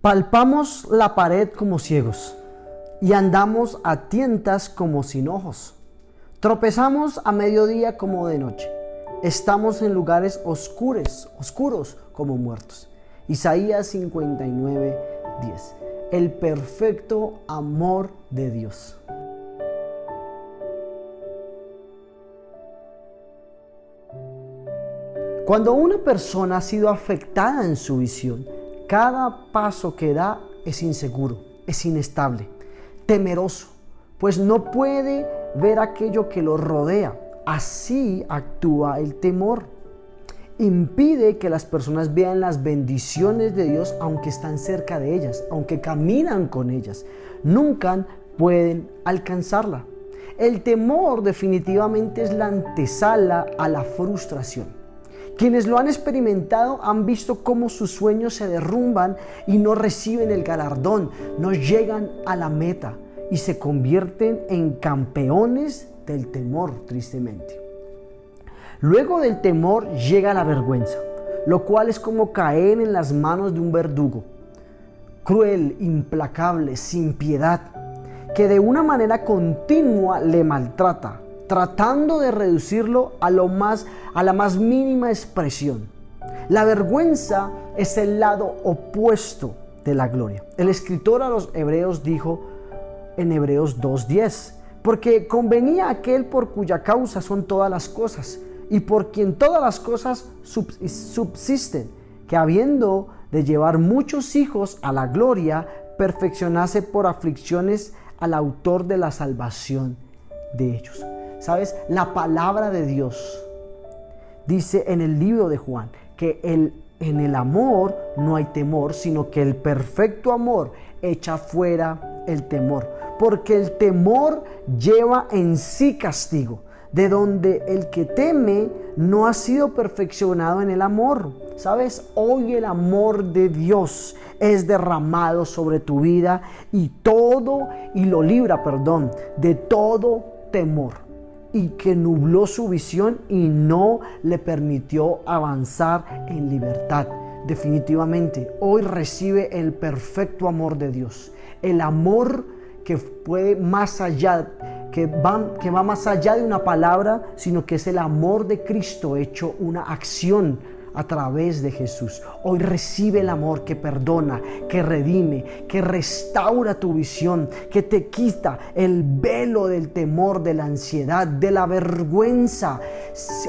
Palpamos la pared como ciegos y andamos a tientas como sin ojos. Tropezamos a mediodía como de noche. Estamos en lugares oscuros, oscuros como muertos. Isaías 59, 10. El perfecto amor de Dios. Cuando una persona ha sido afectada en su visión, cada paso que da es inseguro, es inestable, temeroso, pues no puede ver aquello que lo rodea. Así actúa el temor. Impide que las personas vean las bendiciones de Dios aunque están cerca de ellas, aunque caminan con ellas. Nunca pueden alcanzarla. El temor definitivamente es la antesala a la frustración. Quienes lo han experimentado han visto cómo sus sueños se derrumban y no reciben el galardón, no llegan a la meta y se convierten en campeones del temor, tristemente. Luego del temor llega la vergüenza, lo cual es como caer en las manos de un verdugo, cruel, implacable, sin piedad, que de una manera continua le maltrata, tratando de reducirlo a, lo más, a la más mínima expresión. La vergüenza es el lado opuesto de la gloria. El escritor a los hebreos dijo en Hebreos 2.10, porque convenía aquel por cuya causa son todas las cosas y por quien todas las cosas subsisten, que habiendo de llevar muchos hijos a la gloria, perfeccionase por aflicciones al autor de la salvación de ellos. ¿Sabes? La palabra de Dios dice en el libro de Juan que el, en el amor no hay temor, sino que el perfecto amor echa fuera el temor. Porque el temor lleva en sí castigo, de donde el que teme no ha sido perfeccionado en el amor. ¿Sabes? Hoy el amor de Dios es derramado sobre tu vida y todo, y lo libra, perdón, de todo temor y que nubló su visión y no le permitió avanzar en libertad. Definitivamente, hoy recibe el perfecto amor de Dios, el amor que puede más allá, que va, que va más allá de una palabra, sino que es el amor de Cristo hecho una acción a través de Jesús. Hoy recibe el amor que perdona, que redime, que restaura tu visión, que te quita el velo del temor, de la ansiedad, de la vergüenza.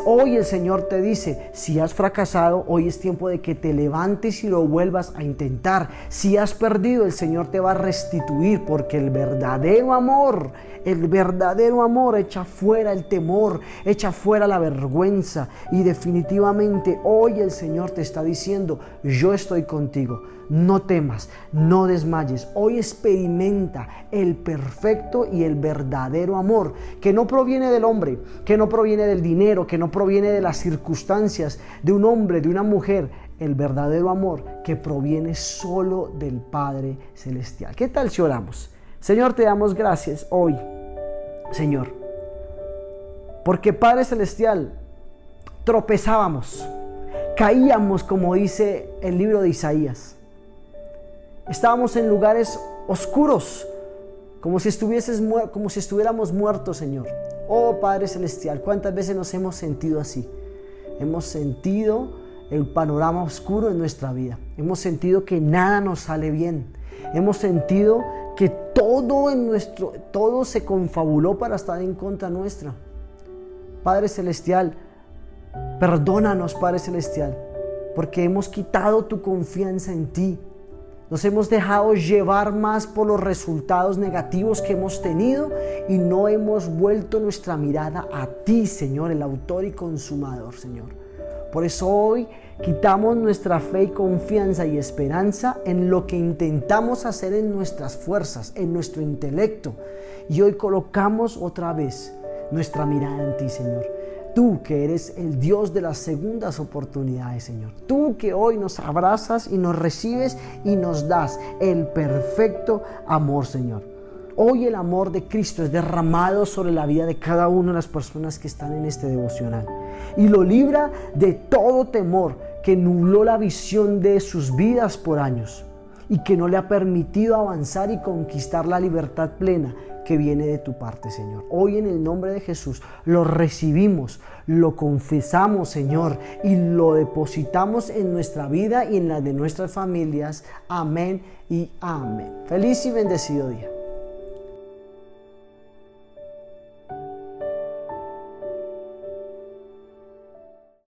Hoy el Señor te dice, si has fracasado, hoy es tiempo de que te levantes y lo vuelvas a intentar. Si has perdido, el Señor te va a restituir porque el verdadero amor, el verdadero amor echa fuera el temor, echa fuera la vergüenza y definitivamente el Señor te está diciendo, yo estoy contigo, no temas, no desmayes. Hoy experimenta el perfecto y el verdadero amor, que no proviene del hombre, que no proviene del dinero, que no proviene de las circunstancias de un hombre, de una mujer. El verdadero amor que proviene solo del Padre Celestial. ¿Qué tal si oramos? Señor, te damos gracias hoy, Señor, porque Padre Celestial, tropezábamos caíamos, como dice el libro de Isaías. Estábamos en lugares oscuros, como si, estuvieses, como si estuviéramos muertos, Señor. Oh Padre Celestial, ¿cuántas veces nos hemos sentido así? Hemos sentido el panorama oscuro en nuestra vida. Hemos sentido que nada nos sale bien. Hemos sentido que todo en nuestro todo se confabuló para estar en contra nuestra. Padre celestial, Perdónanos, Padre Celestial, porque hemos quitado tu confianza en ti. Nos hemos dejado llevar más por los resultados negativos que hemos tenido y no hemos vuelto nuestra mirada a ti, Señor, el autor y consumador, Señor. Por eso hoy quitamos nuestra fe y confianza y esperanza en lo que intentamos hacer en nuestras fuerzas, en nuestro intelecto. Y hoy colocamos otra vez nuestra mirada en ti, Señor. Tú que eres el Dios de las segundas oportunidades, Señor. Tú que hoy nos abrazas y nos recibes y nos das el perfecto amor, Señor. Hoy el amor de Cristo es derramado sobre la vida de cada una de las personas que están en este devocional. Y lo libra de todo temor que nubló la visión de sus vidas por años. y que no le ha permitido avanzar y conquistar la libertad plena que viene de tu parte, Señor. Hoy en el nombre de Jesús lo recibimos, lo confesamos, Señor, y lo depositamos en nuestra vida y en la de nuestras familias. Amén y amén. Feliz y bendecido día.